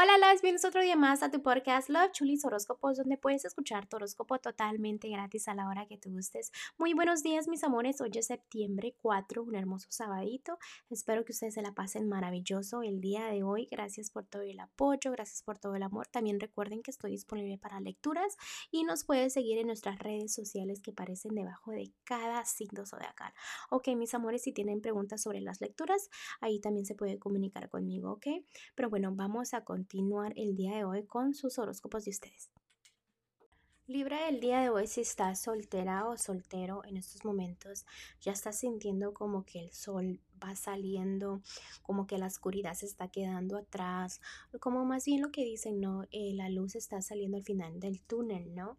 Hola, las bienvenidos otro día más a tu podcast Love Chulis Horóscopos, donde puedes escuchar tu horóscopo totalmente gratis a la hora que te gustes. Muy buenos días, mis amores. Hoy es septiembre 4, un hermoso sabadito. Espero que ustedes se la pasen maravilloso el día de hoy. Gracias por todo el apoyo, gracias por todo el amor. También recuerden que estoy disponible para lecturas y nos puedes seguir en nuestras redes sociales que aparecen debajo de cada signo zodiacal. Ok, mis amores, si tienen preguntas sobre las lecturas, ahí también se puede comunicar conmigo, ¿ok? Pero bueno, vamos a continuar continuar el día de hoy con sus horóscopos de ustedes. Libra el día de hoy si estás soltera o soltero en estos momentos, ya estás sintiendo como que el sol va saliendo, como que la oscuridad se está quedando atrás, como más bien lo que dicen, ¿no? Eh, la luz está saliendo al final del túnel, ¿no?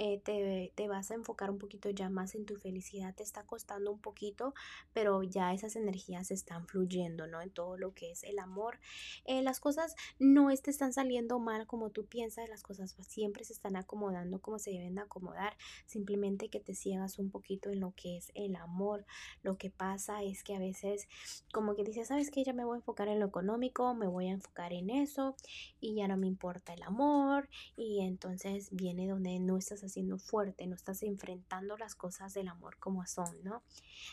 Eh, te, te, vas a enfocar un poquito ya más en tu felicidad, te está costando un poquito, pero ya esas energías están fluyendo, ¿no? En todo lo que es el amor. Eh, las cosas no te están saliendo mal como tú piensas, las cosas siempre se están acomodando como se deben de acomodar, simplemente que te ciegas un poquito en lo que es el amor. Lo que pasa es que a veces como que dices, sabes que ya me voy a enfocar en lo económico, me voy a enfocar en eso y ya no me importa el amor y entonces viene donde no estás haciendo fuerte, no estás enfrentando las cosas del amor como son, ¿no?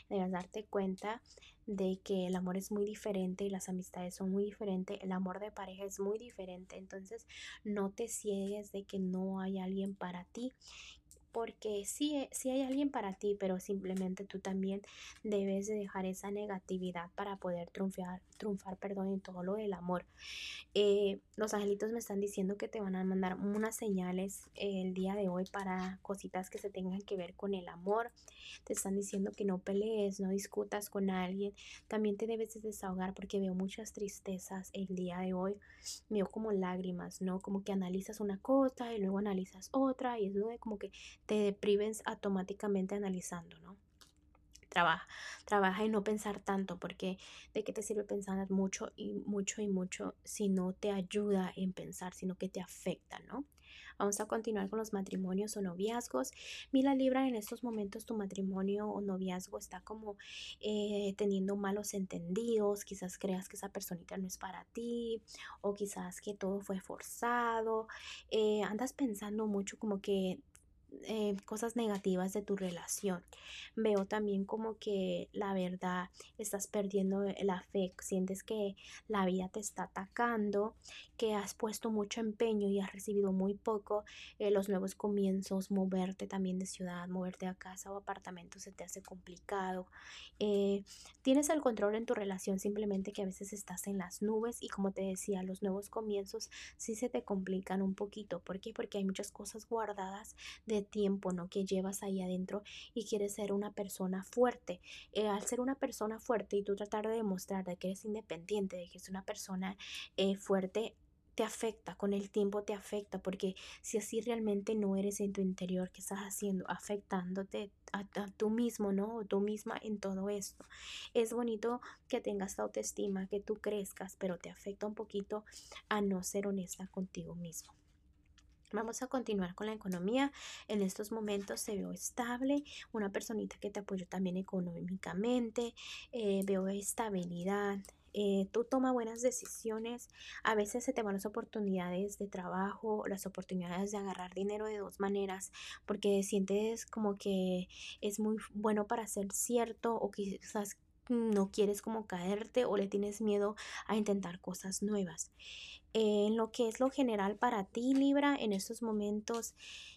Debes darte cuenta de que el amor es muy diferente y las amistades son muy diferentes, el amor de pareja es muy diferente, entonces no te ciegues de que no hay alguien para ti porque sí, sí hay alguien para ti, pero simplemente tú también debes de dejar esa negatividad para poder triunfar, triunfar perdón, en todo lo del amor. Eh, los angelitos me están diciendo que te van a mandar unas señales el día de hoy para cositas que se tengan que ver con el amor. Te están diciendo que no pelees, no discutas con alguien. También te debes de desahogar porque veo muchas tristezas el día de hoy. Veo como lágrimas, ¿no? Como que analizas una cosa y luego analizas otra y es como que te deprives automáticamente analizando, ¿no? Trabaja, trabaja y no pensar tanto, porque de qué te sirve pensar mucho y mucho y mucho si no te ayuda en pensar, sino que te afecta, ¿no? Vamos a continuar con los matrimonios o noviazgos. Mira Libra, en estos momentos tu matrimonio o noviazgo está como eh, teniendo malos entendidos. Quizás creas que esa personita no es para ti o quizás que todo fue forzado. Eh, andas pensando mucho como que eh, cosas negativas de tu relación. Veo también como que la verdad estás perdiendo la fe, sientes que la vida te está atacando, que has puesto mucho empeño y has recibido muy poco. Eh, los nuevos comienzos, moverte también de ciudad, moverte a casa o apartamento se te hace complicado. Eh, tienes el control en tu relación, simplemente que a veces estás en las nubes y como te decía, los nuevos comienzos sí se te complican un poquito. ¿Por qué? Porque hay muchas cosas guardadas de tiempo, ¿no? Que llevas ahí adentro y quieres ser una persona fuerte. Eh, al ser una persona fuerte y tú tratar de demostrar de que eres independiente, de que eres una persona eh, fuerte, te afecta, con el tiempo te afecta, porque si así realmente no eres en tu interior, ¿qué estás haciendo? Afectándote a, a, tú mismo, ¿no? O tú misma en todo esto. Es bonito que tengas autoestima, que tú crezcas, pero te afecta un poquito a no ser honesta contigo mismo. Vamos a continuar con la economía. En estos momentos se veo estable, una personita que te apoyó también económicamente, eh, veo estabilidad. Eh, tú toma buenas decisiones, a veces se te van las oportunidades de trabajo, las oportunidades de agarrar dinero de dos maneras, porque sientes como que es muy bueno para ser cierto o quizás no quieres como caerte o le tienes miedo a intentar cosas nuevas en lo que es lo general para ti, Libra, en estos momentos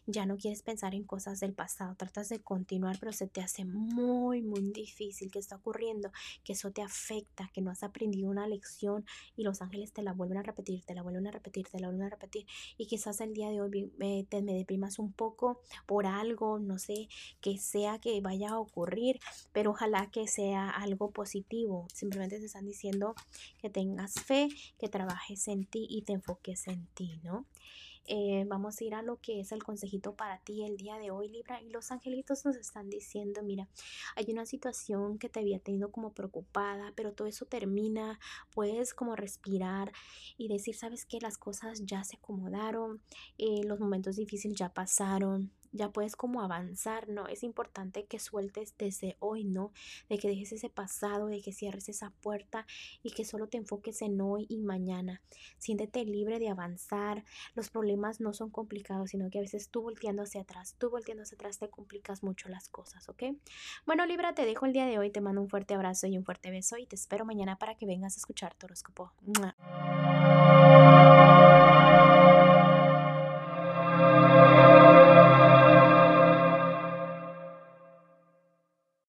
ya no quieres pensar en cosas del pasado, tratas de continuar, pero se te hace muy, muy difícil que está ocurriendo, que eso te afecta, que no has aprendido una lección y los ángeles te la vuelven a repetir, te la vuelven a repetir, te la vuelven a repetir y quizás el día de hoy te me deprimas un poco por algo, no sé, que sea que vaya a ocurrir, pero ojalá que sea algo positivo, simplemente te están diciendo que tengas fe, que trabajes en ti y te enfoques en ti, ¿no? eh, vamos a ir a lo que es el consejito para ti el día de hoy, Libra. Y los angelitos nos están diciendo, mira, hay una situación que te había tenido como preocupada, pero todo eso termina, puedes como respirar y decir, sabes que las cosas ya se acomodaron, eh, los momentos difíciles ya pasaron, ya puedes como avanzar, ¿no? Es importante que sueltes desde hoy, ¿no? De que dejes ese pasado, de que cierres esa puerta y que solo te enfoques en hoy y mañana. Siéntete libre de avanzar. Los problemas no son complicados, sino que a veces tú volteando hacia atrás, tú volteando hacia atrás te complicas mucho las cosas, ¿ok? Bueno, Libra, te dejo el día de hoy, te mando un fuerte abrazo y un fuerte beso y te espero mañana para que vengas a escuchar tu horóscopo.